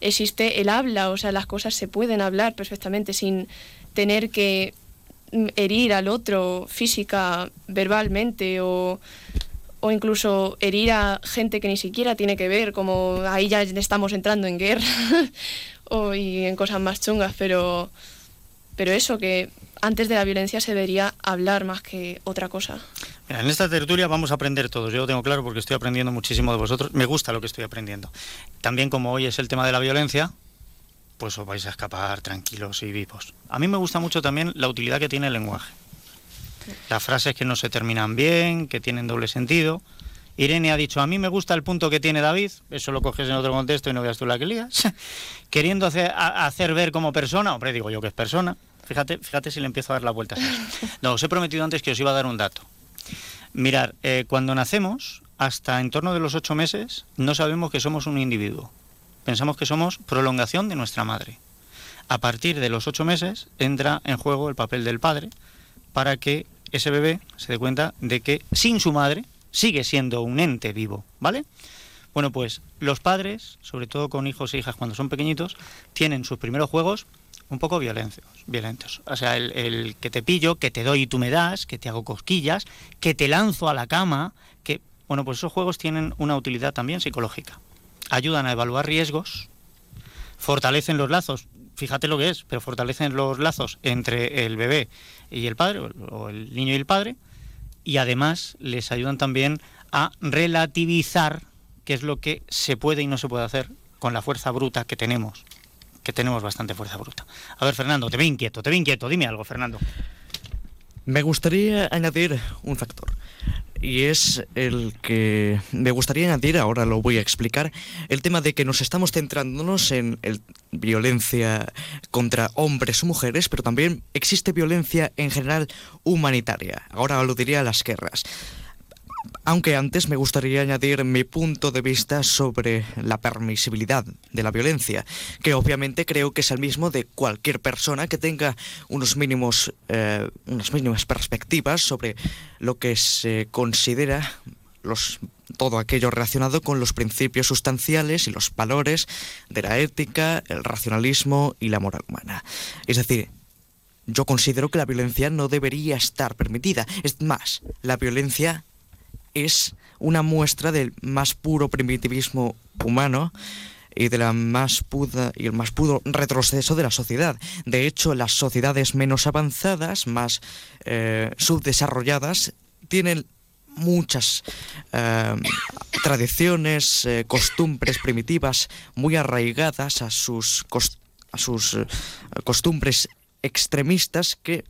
existe el habla, o sea, las cosas se pueden hablar perfectamente sin tener que herir al otro física, verbalmente o, o incluso herir a gente que ni siquiera tiene que ver, como ahí ya estamos entrando en guerra [laughs] o, y en cosas más chungas, pero, pero eso, que antes de la violencia se debería hablar más que otra cosa. Mira, en esta tertulia vamos a aprender todos, yo lo tengo claro porque estoy aprendiendo muchísimo de vosotros, me gusta lo que estoy aprendiendo. También como hoy es el tema de la violencia, pues os vais a escapar tranquilos y vivos. A mí me gusta mucho también la utilidad que tiene el lenguaje. Las frases que no se terminan bien, que tienen doble sentido. Irene ha dicho, a mí me gusta el punto que tiene David, eso lo coges en otro contexto y no veas tú la que lías, [laughs] queriendo hacer, a- hacer ver como persona, hombre, digo yo que es persona, fíjate, fíjate si le empiezo a dar la vuelta. [laughs] No, os he prometido antes que os iba a dar un dato. Mirar, eh, cuando nacemos, hasta en torno de los ocho meses, no sabemos que somos un individuo. Pensamos que somos prolongación de nuestra madre. A partir de los ocho meses entra en juego el papel del padre para que ese bebé se dé cuenta de que sin su madre sigue siendo un ente vivo, ¿vale? Bueno, pues los padres, sobre todo con hijos e hijas cuando son pequeñitos, tienen sus primeros juegos un poco violentos, violentos. O sea, el, el que te pillo, que te doy y tú me das, que te hago cosquillas, que te lanzo a la cama, que... Bueno, pues esos juegos tienen una utilidad también psicológica. Ayudan a evaluar riesgos, fortalecen los lazos, fíjate lo que es, pero fortalecen los lazos entre el bebé y el padre, o el niño y el padre, y además les ayudan también a relativizar qué es lo que se puede y no se puede hacer con la fuerza bruta que tenemos, que tenemos bastante fuerza bruta. A ver, Fernando, te veo inquieto, te veo inquieto, dime algo, Fernando. Me gustaría añadir un factor. Y es el que me gustaría añadir, ahora lo voy a explicar, el tema de que nos estamos centrándonos en el- violencia contra hombres o mujeres, pero también existe violencia en general humanitaria. Ahora aludiría a las guerras. Aunque antes me gustaría añadir mi punto de vista sobre la permisibilidad de la violencia, que obviamente creo que es el mismo de cualquier persona que tenga unos mínimos, eh, unas mínimas perspectivas sobre lo que se considera los, todo aquello relacionado con los principios sustanciales y los valores de la ética, el racionalismo y la moral humana. Es decir, yo considero que la violencia no debería estar permitida. Es más, la violencia es una muestra del más puro primitivismo humano y de la más puda y el más puro retroceso de la sociedad. De hecho, las sociedades menos avanzadas, más eh, subdesarrolladas, tienen muchas eh, tradiciones, eh, costumbres primitivas muy arraigadas a sus, a sus costumbres extremistas que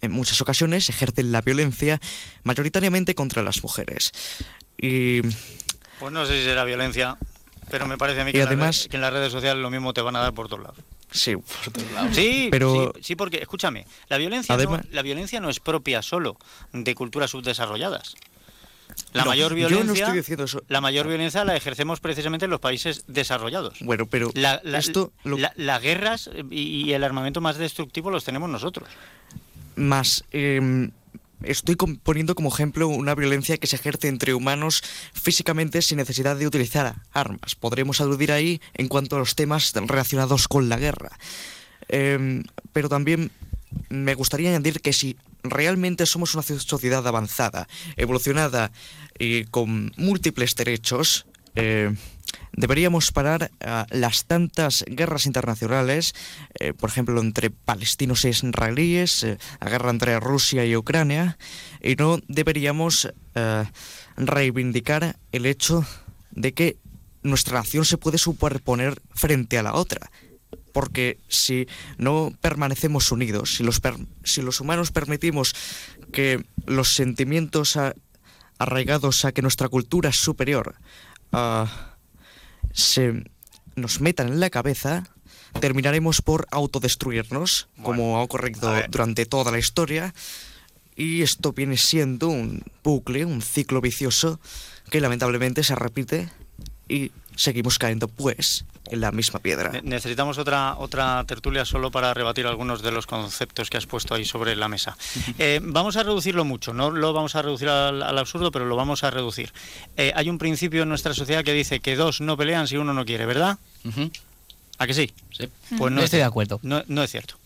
en muchas ocasiones ejercen la violencia mayoritariamente contra las mujeres. Y Pues no sé si será violencia, pero me parece a mí que, en, además- las redes, que en las redes sociales lo mismo te van a dar por todos lados. sí, por todos lados. Sí, pero sí, sí, porque escúchame, la violencia, Además- no, la violencia no es propia solo de culturas subdesarrolladas. La No, mayor yo no violencia, estoy eso. la mayor violencia la ejercemos precisamente en los países desarrollados. Bueno, pero La- la- esto lo- la- las guerras y, y el armamento más destructivo los tenemos nosotros. Más eh, estoy poniendo como ejemplo una violencia que se ejerce entre humanos físicamente sin necesidad de utilizar armas. Podremos aludir ahí en cuanto a los temas relacionados con la guerra. Eh, pero también me gustaría añadir que si realmente somos una sociedad avanzada, evolucionada y con múltiples derechos, eh, deberíamos parar a las tantas guerras internacionales, eh, por ejemplo, entre palestinos e israelíes, eh, la guerra entre Rusia y Ucrania, y no deberíamos eh, reivindicar el hecho de que nuestra nación se puede superponer frente a la otra. Porque si no permanecemos unidos, si los, si los humanos permitimos que los sentimientos a- arraigados a que nuestra cultura es superior ah, se nos metan en la cabeza, terminaremos por autodestruirnos, como ha ocurrido durante toda la historia. Y esto viene siendo un bucle, un ciclo vicioso que lamentablemente se repite y seguimos cayendo pues en la misma piedra. Ne- Necesitamos otra, otra tertulia solo para rebatir algunos de los conceptos que has puesto ahí sobre la mesa. Eh, vamos a reducirlo mucho, no lo vamos a reducir al, al absurdo, pero lo vamos a reducir. Eh, hay un principio en nuestra sociedad que dice que dos no pelean si uno no quiere, ¿verdad? ¿A que sí? Sí. Pues no es estoy de acuerdo. No, no es cierto.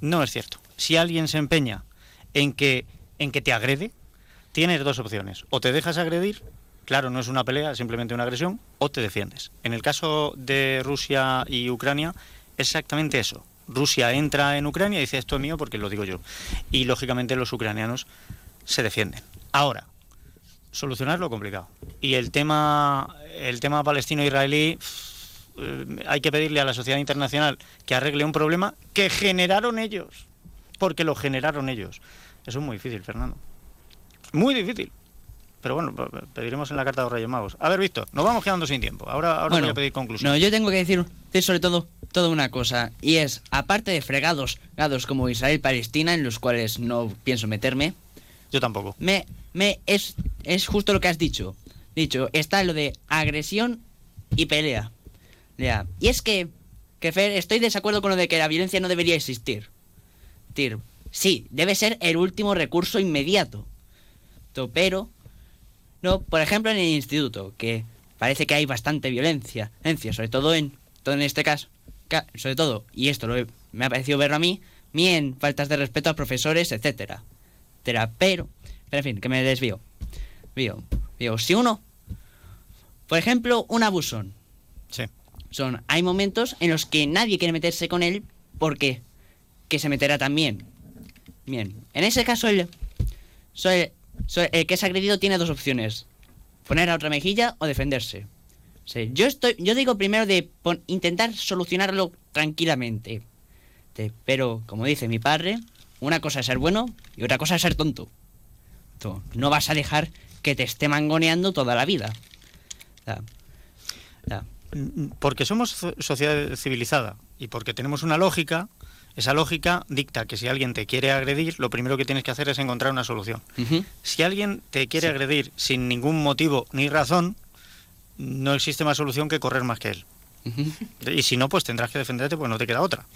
No es cierto. Si alguien se empeña en que, en que te agrede, tienes dos opciones. O te dejas agredir, claro, no es una pelea, simplemente una agresión, o te defiendes. En el caso de Rusia y Ucrania, exactamente eso. Rusia entra en Ucrania y dice esto es mío porque lo digo yo. Y lógicamente los ucranianos se defienden. Ahora, solucionarlo complicado. Y el tema, el tema palestino-israelí, eh, hay que pedirle a la sociedad internacional que arregle un problema que generaron ellos, porque lo generaron ellos. Eso es muy difícil, Fernando. Muy difícil. Pero bueno, pe- pe- pediremos en la carta de los Reyes Magos. A ver, Víctor, nos vamos quedando sin tiempo. Ahora, ahora voy Bueno, a pedir conclusión. No, yo tengo que decir, sobre todo, todo una cosa, y es, aparte de fregados, fregados como Israel y Palestina, en los cuales no pienso meterme. Yo tampoco. Me, me, es, es justo lo que has dicho. Dicho, está lo de agresión y pelea. Ya. Y es que, que Fer, estoy de desacuerdo con lo de que la violencia no debería existir. Decir, sí, debe ser el último recurso inmediato. To- Pero, no, por ejemplo en el instituto, que parece que hay bastante violencia, violencia, sobre todo en, todo en este caso, ca- sobre todo, y esto lo he- me ha parecido verlo a mí, bien faltas de respeto a profesores, etcétera. etcétera. Pero, pero en fin, que me desvío. Vío, vío, si uno, por ejemplo, un abusón. Sí. Son, hay momentos en los que nadie quiere meterse con él porque que se meterá también. Bien, en ese caso el, el- el que es agredido tiene dos opciones. Poner a otra mejilla o defenderse. Sí, yo estoy, yo digo primero de intentar solucionarlo tranquilamente. Te- pero, como dice mi padre, una cosa es ser bueno y otra cosa es ser tonto. Tú no vas a dejar que te esté mangoneando toda la vida. Ya. Mm, Porque somos so- sociedad civilizada y porque tenemos una lógica, esa lógica dicta que si alguien te quiere agredir, lo primero que tienes que hacer es encontrar una solución. Si alguien te quiere agredir sin ningún motivo ni razón, no existe más solución que correr más que él. Y si no, pues tendrás que defenderte, pues no te queda otra.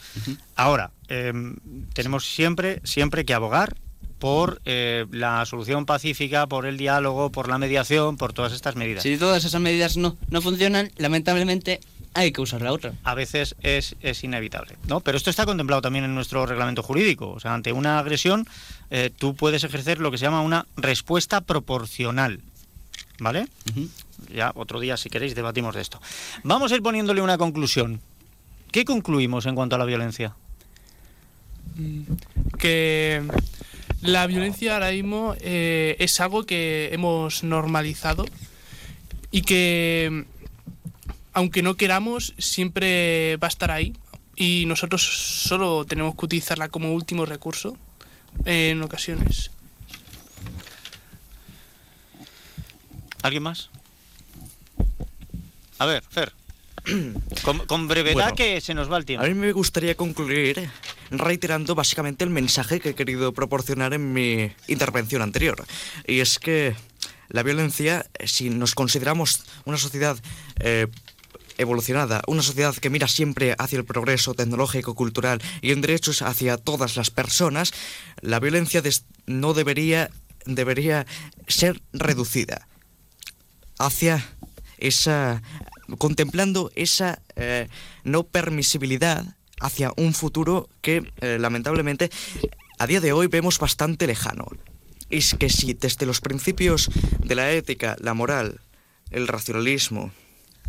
Ahora, em, tenemos siempre, siempre que abogar por eh, la solución pacífica, por el diálogo, por la mediación, por todas estas medidas. Si todas esas medidas no, no funcionan, lamentablemente hay que usar la otra. a veces es, es inevitable. ¿no? Pero esto está contemplado también en nuestro reglamento jurídico. O sea, ante una agresión, eh, tú puedes ejercer lo que se llama una respuesta proporcional. ¿Vale? Ya otro día, si queréis, debatimos de esto. Vamos a ir poniéndole una conclusión. ¿Qué concluimos en cuanto a la violencia? que la violencia ahora mismo eh, es algo que hemos normalizado y que aunque no queramos siempre va a estar ahí y nosotros solo tenemos que utilizarla como último recurso en ocasiones. ¿Alguien más? A ver, Fer. [clears throat] Con, con brevedad Bueno, que se nos va el tiempo. A mí me gustaría concluir reiterando básicamente el mensaje que he querido proporcionar en mi intervención anterior. Y es que la violencia, si nos consideramos una sociedad eh, evolucionada, una sociedad que mira siempre hacia el progreso tecnológico, cultural y en derechos hacia todas las personas, la violencia no debería, debería ser reducida hacia esa contemplando esa eh, no permisibilidad hacia un futuro que eh, lamentablemente a día de hoy vemos bastante lejano. Es que si desde los principios de la ética, la moral, el racionalismo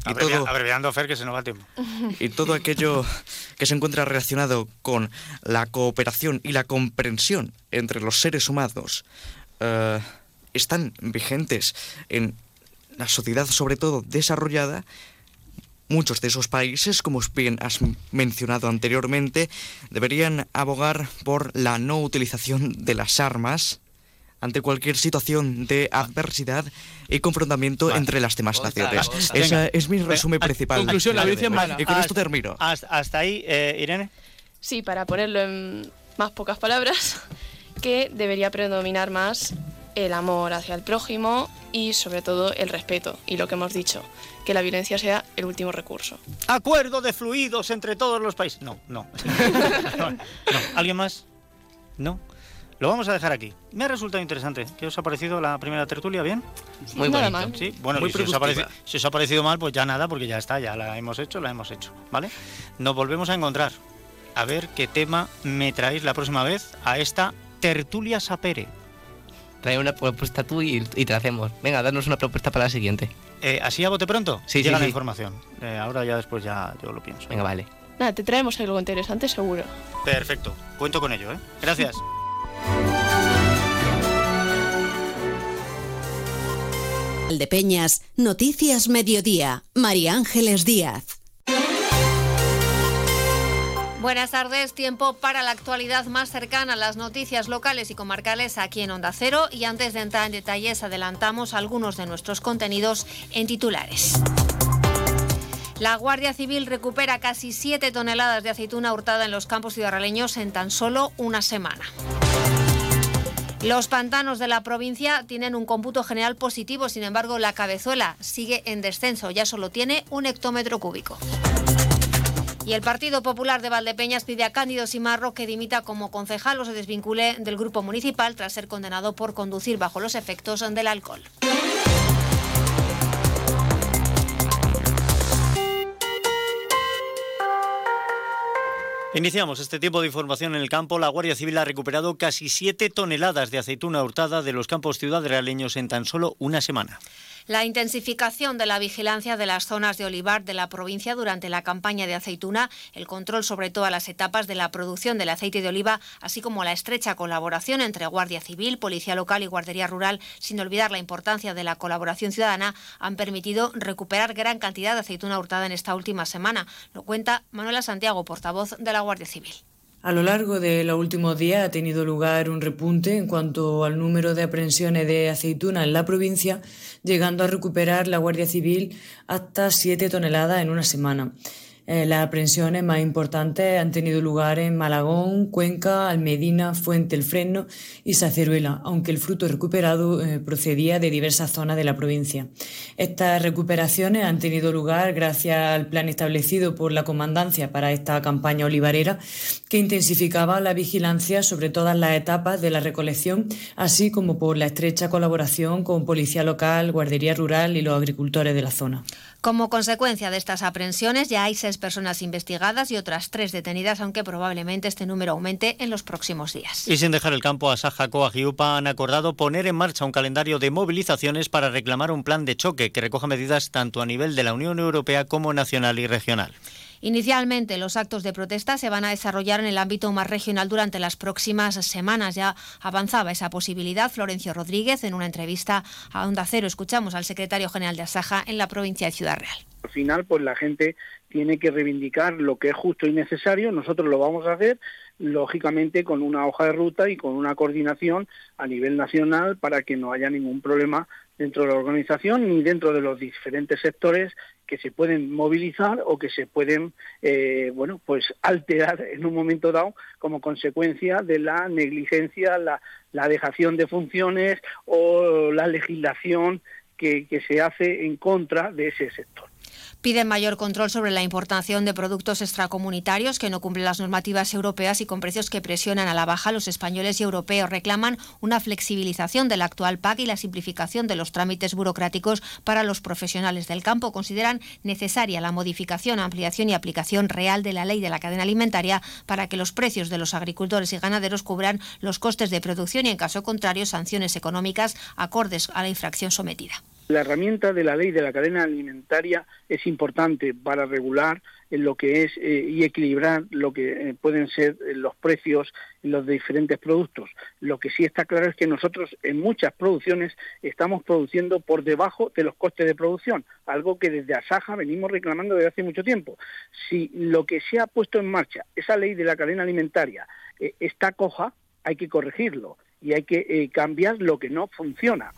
y Abrevia- todo, Abreviando, Fer, que se nos va el tiempo. [laughs] y todo aquello que se encuentra relacionado con la cooperación y la comprensión entre los seres humanos eh, están vigentes en la sociedad, sobre todo desarrollada, muchos de esos países, como bien has mencionado anteriormente, deberían abogar por la no utilización de las armas ante cualquier situación de adversidad y confrontamiento Vale. entre las demás Otra naciones. Esa es mi resumen principal. conclusión, la es vale. mala. Y con esto termino. Hasta, hasta ahí, eh, Irene. Sí, para ponerlo en más pocas palabras, que debería predominar más el amor hacia el prójimo y sobre todo el respeto y lo que hemos dicho, que la violencia sea el último recurso. Acuerdo de fluidos entre todos los países. No, no. [laughs] no, no. ¿Alguien más? No. Lo vamos a dejar aquí. Me ha resultado interesante. ¿Qué os ha parecido la primera tertulia? ¿Bien? Muy Nada bonito. mal. Sí, bueno, Muy si os, ha parecido, si os ha parecido mal, pues ya nada, porque ya está, ya la hemos hecho, la hemos hecho, ¿vale? Nos volvemos a encontrar. A ver qué tema me traéis la próxima vez a esta tertulia sapere. Trae una propuesta tú y, y te la hacemos. Venga, danos una propuesta para la siguiente. Eh, ¿Así a bote pronto? Sí, Llega sí, la sí. información. Eh, ahora ya después ya yo lo pienso. Venga, vale. Nada, te traemos algo interesante seguro. Perfecto. Cuento con ello, ¿eh? Gracias. [laughs] Valdepeñas, Noticias Mediodía, María Ángeles Díaz. Buenas tardes, tiempo para la actualidad más cercana a las noticias locales y comarcales aquí en Onda Cero y antes de entrar en detalles adelantamos algunos de nuestros contenidos en titulares. La Guardia Civil recupera casi 7 toneladas de aceituna hurtada en los campos ciudadraleños en tan solo una semana. Los pantanos de la provincia tienen un cómputo general positivo, sin embargo la cabezuela sigue en descenso, ya solo tiene un hectómetro cúbico. Y el Partido Popular de Valdepeñas pide a Cándido Simarro que dimita como concejal o se desvincule del grupo municipal tras ser condenado por conducir bajo los efectos del alcohol. Iniciamos este tiempo de información en el campo. La Guardia Civil ha recuperado casi 7 toneladas de aceituna hurtada de los campos ciudadrealeños en tan solo una semana. La intensificación de la vigilancia de las zonas de olivar de la provincia durante la campaña de aceituna, el control sobre todas las etapas de la producción del aceite de oliva, así como la estrecha colaboración entre Guardia Civil, Policía Local y Guardería Rural, sin olvidar la importancia de la colaboración ciudadana, han permitido recuperar gran cantidad de aceituna hurtada en esta última semana. Lo cuenta Manuela Santiago, portavoz de la Guardia Civil. A lo largo de los últimos días ha tenido lugar un repunte en cuanto al número de aprehensiones de aceituna en la provincia, llegando a recuperar la Guardia Civil hasta 7 toneladas en una semana. Eh, las aprehensiones más importantes han tenido lugar en Malagón, Cuenca, Almedina, Fuente el Fresno y Saceruela, aunque el fruto recuperado eh, procedía de diversas zonas de la provincia. Estas recuperaciones han tenido lugar gracias al plan establecido por la Comandancia para esta campaña olivarera, que intensificaba la vigilancia sobre todas las etapas de la recolección, así como por la estrecha colaboración con Policía Local, Guardería Rural y los agricultores de la zona. Como consecuencia de estas aprehensiones, ya hay seis personas investigadas y otras tres detenidas, aunque probablemente este número aumente en los próximos días. Y sin dejar el campo, Asaja, Coag y UPA han acordado poner en marcha un calendario de movilizaciones para reclamar un plan de choque que recoja medidas tanto a nivel de la Unión Europea como nacional y regional. Inicialmente, los actos de protesta se van a desarrollar en el ámbito más regional durante las próximas semanas. Ya avanzaba esa posibilidad Florencio Rodríguez en una entrevista a Onda Cero. Escuchamos al secretario general de Asaja en la provincia de Ciudad Real. Al final, pues la gente tiene que reivindicar lo que es justo y necesario. Nosotros lo vamos a hacer, lógicamente, con una hoja de ruta y con una coordinación a nivel nacional para que no haya ningún problema dentro de la organización ni dentro de los diferentes sectores que se pueden movilizar o que se pueden, eh, bueno, pues alterar en un momento dado como consecuencia de la negligencia, la, dejación de funciones o la legislación que se hace en contra de ese sector. Piden mayor control sobre la importación de productos extracomunitarios que no cumplen las normativas europeas y con precios que presionan a la baja. Los españoles y europeos reclaman una flexibilización del actual PAC y la simplificación de los trámites burocráticos para los profesionales del campo. Consideran necesaria la modificación, ampliación y aplicación real de la ley de la cadena alimentaria para que los precios de los agricultores y ganaderos cubran los costes de producción y, en caso contrario, sanciones económicas acordes a la infracción sometida. La herramienta de la ley de la cadena alimentaria es importante para regular en lo que es eh, y equilibrar lo que eh, pueden ser eh, los precios en los diferentes productos. Lo que sí está claro es que nosotros en muchas producciones estamos produciendo por debajo de los costes de producción, algo que desde Asaja venimos reclamando desde hace mucho tiempo. Si lo que se ha puesto en marcha, esa ley de la cadena alimentaria, eh, está coja, hay que corregirlo y hay que eh, cambiar lo que no funciona.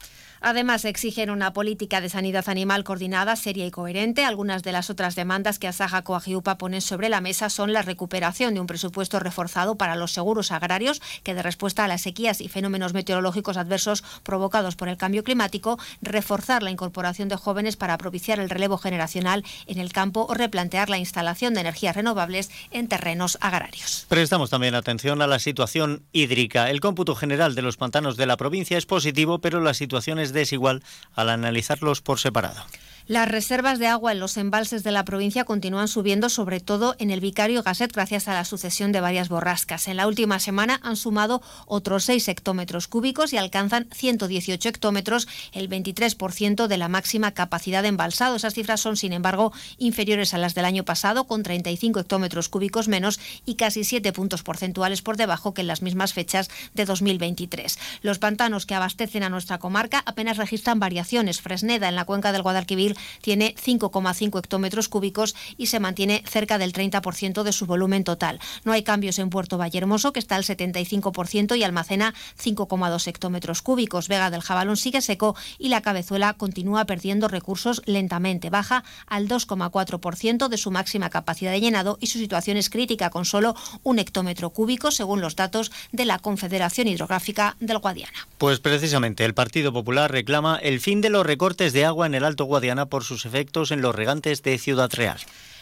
Además, exigen una política de sanidad animal coordinada, seria y coherente. Algunas de las otras demandas que Asaja Coagiupa ponen sobre la mesa son la recuperación de un presupuesto reforzado para los seguros agrarios, que de respuesta a las sequías y fenómenos meteorológicos adversos provocados por el cambio climático, reforzar la incorporación de jóvenes para propiciar el relevo generacional en el campo o replantear la instalación de energías renovables en terrenos agrarios. Prestamos también atención a la situación hídrica. El cómputo general de los pantanos de la provincia es positivo, pero la situación es desigual al analizarlos por separado. Las reservas de agua en los embalses de la provincia continúan subiendo, sobre todo en el Vicario Gasset, gracias a la sucesión de varias borrascas. En la última semana han sumado otros 6 hectómetros cúbicos y alcanzan 118 hectómetros, el 23% de la máxima capacidad de embalsado. Esas cifras son, sin embargo, inferiores a las del año pasado, con 35 hectómetros cúbicos menos y casi 7 puntos porcentuales por debajo que en las mismas fechas de 2023. Los pantanos que abastecen a nuestra comarca apenas registran variaciones. Fresneda, en la cuenca del Guadalquivir, tiene 5,5 hectómetros cúbicos y se mantiene cerca del 30% de su volumen total. No hay cambios en Puerto Vallehermoso, que está al 75% y almacena 5,2 hectómetros cúbicos. Vega del Jabalón sigue seco y la cabezuela continúa perdiendo recursos lentamente. Baja al 2,4% de su máxima capacidad de llenado y su situación es crítica, con solo un hectómetro cúbico, según los datos de la Confederación Hidrográfica del Guadiana. Pues precisamente el Partido Popular reclama el fin de los recortes de agua en el Alto Guadiana por sus efectos en los regantes de Ciudad Real.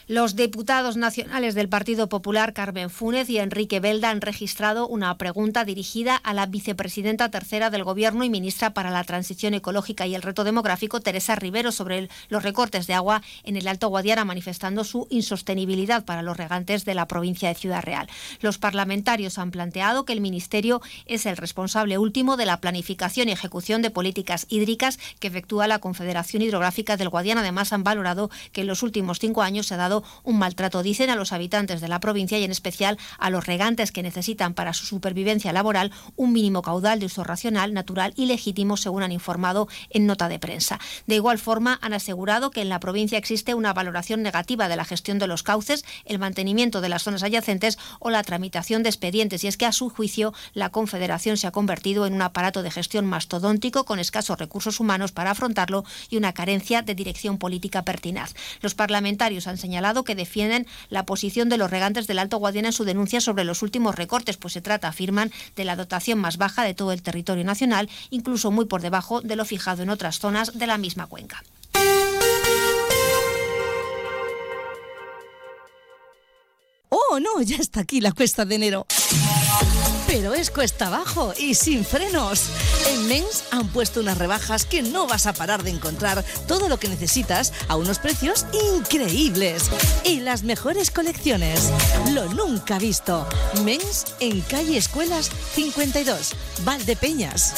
Los diputados nacionales del Partido Popular, Carmen Fúnez y Enrique Belda, han registrado una pregunta dirigida a la vicepresidenta tercera del Gobierno y ministra para la Transición Ecológica y el Reto Demográfico, Teresa Rivero, sobre los recortes de agua en el Alto Guadiana, manifestando su insostenibilidad para los regantes de la provincia de Ciudad Real. Los parlamentarios han planteado que el Ministerio es el responsable último de la planificación y ejecución de políticas hídricas que efectúa la Confederación Hidrográfica del Guadiana. Además, han valorado que en los últimos cinco años se ha dado un maltrato, dicen, a los habitantes de la provincia y en especial a los regantes que necesitan para su supervivencia laboral un mínimo caudal de uso racional, natural y legítimo, según han informado en nota de prensa. De igual forma, han asegurado que en la provincia existe una valoración negativa de la gestión de los cauces, el mantenimiento de las zonas adyacentes o la tramitación de expedientes. Y es que, a su juicio, la Confederación se ha convertido en un aparato de gestión mastodóntico con escasos recursos humanos para afrontarlo y una carencia de dirección política pertinaz. Los parlamentarios han señalado que defienden la posición de los regantes del Alto Guadiana en su denuncia sobre los últimos recortes, pues se trata, afirman, de la dotación más baja de todo el territorio nacional, incluso muy por debajo de lo fijado en otras zonas de la misma cuenca. Oh, no, ya está aquí la cuesta de enero. Pero es cuesta abajo y sin frenos. En Men's han puesto unas rebajas que no vas a parar de encontrar todo lo que necesitas a unos precios increíbles. Y las mejores colecciones. Lo nunca visto. Men's en calle Escuelas 52, Valdepeñas.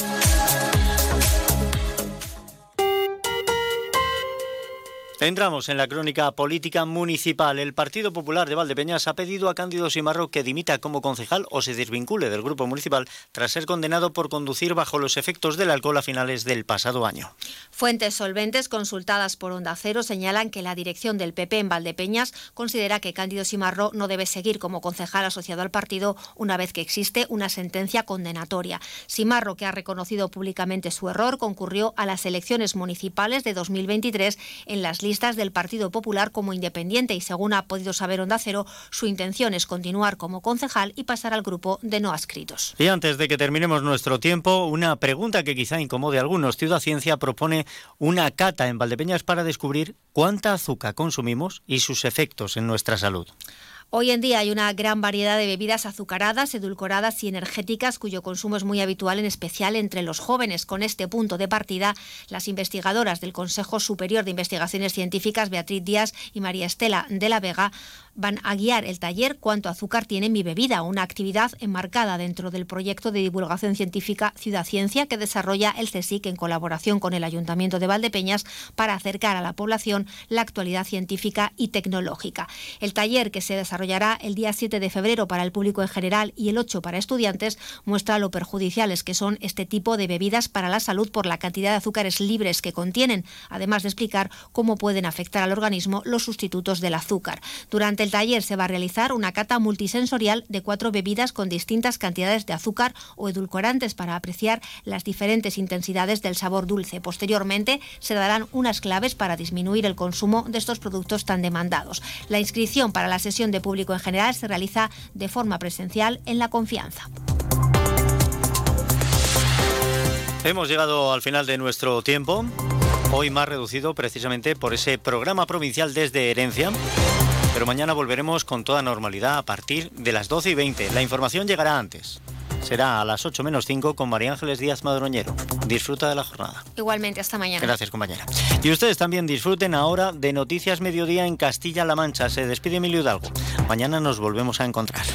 Entramos en la crónica política municipal. El Partido Popular de Valdepeñas ha pedido a Cándido Simarro que dimita como concejal o se desvincule del grupo municipal tras ser condenado por conducir bajo los efectos del alcohol a finales del pasado año. Fuentes solventes consultadas por Onda Cero señalan que la dirección del PP en Valdepeñas considera que Cándido Simarro no debe seguir como concejal asociado al partido una vez que existe una sentencia condenatoria. Simarro, que ha reconocido públicamente su error, concurrió a las elecciones municipales de 2023 en las del Partido Popular como independiente y según ha podido saber Onda Cero, su intención es continuar como concejal y pasar al grupo de no adscritos. Y antes de que terminemos nuestro tiempo, una pregunta que quizá incomode a algunos. Ciudad Ciencia propone una cata en Valdepeñas para descubrir cuánta azúcar consumimos y sus efectos en nuestra salud. Hoy en día hay una gran variedad de bebidas azucaradas, edulcoradas y energéticas cuyo consumo es muy habitual, en especial entre los jóvenes. Con este punto de partida, las investigadoras del Consejo Superior de Investigaciones Científicas, Beatriz Díaz y María Estela de la Vega, van a guiar el taller Cuánto azúcar tiene mi bebida, una actividad enmarcada dentro del proyecto de divulgación científica Ciudad Ciencia que desarrolla el CSIC en colaboración con el Ayuntamiento de Valdepeñas para acercar a la población la actualidad científica y tecnológica. El taller que se desarrollará el día 7 de febrero para el público en general y el 8 para estudiantes muestra lo perjudiciales que son este tipo de bebidas para la salud por la cantidad de azúcares libres que contienen, además de explicar cómo pueden afectar al organismo los sustitutos del azúcar. Durante Durante el taller se va a realizar una cata multisensorial de cuatro bebidas con distintas cantidades de azúcar o edulcorantes para apreciar las diferentes intensidades del sabor dulce. Posteriormente se darán unas claves para disminuir el consumo de estos productos tan demandados. La inscripción para la sesión de público en general se realiza de forma presencial en la confianza. Hemos llegado al final de nuestro tiempo, hoy más reducido precisamente por ese programa provincial desde Herencia. Pero mañana volveremos con toda normalidad a partir de las 12 y 20. La información llegará antes. Será a las 8 menos 5 con María Ángeles Díaz Madroñero. Disfruta de la jornada. Igualmente, hasta mañana. Gracias, compañera. Y ustedes también disfruten ahora de Noticias Mediodía en Castilla-La Mancha. Se despide Emilio Hidalgo. Mañana nos volvemos a encontrar.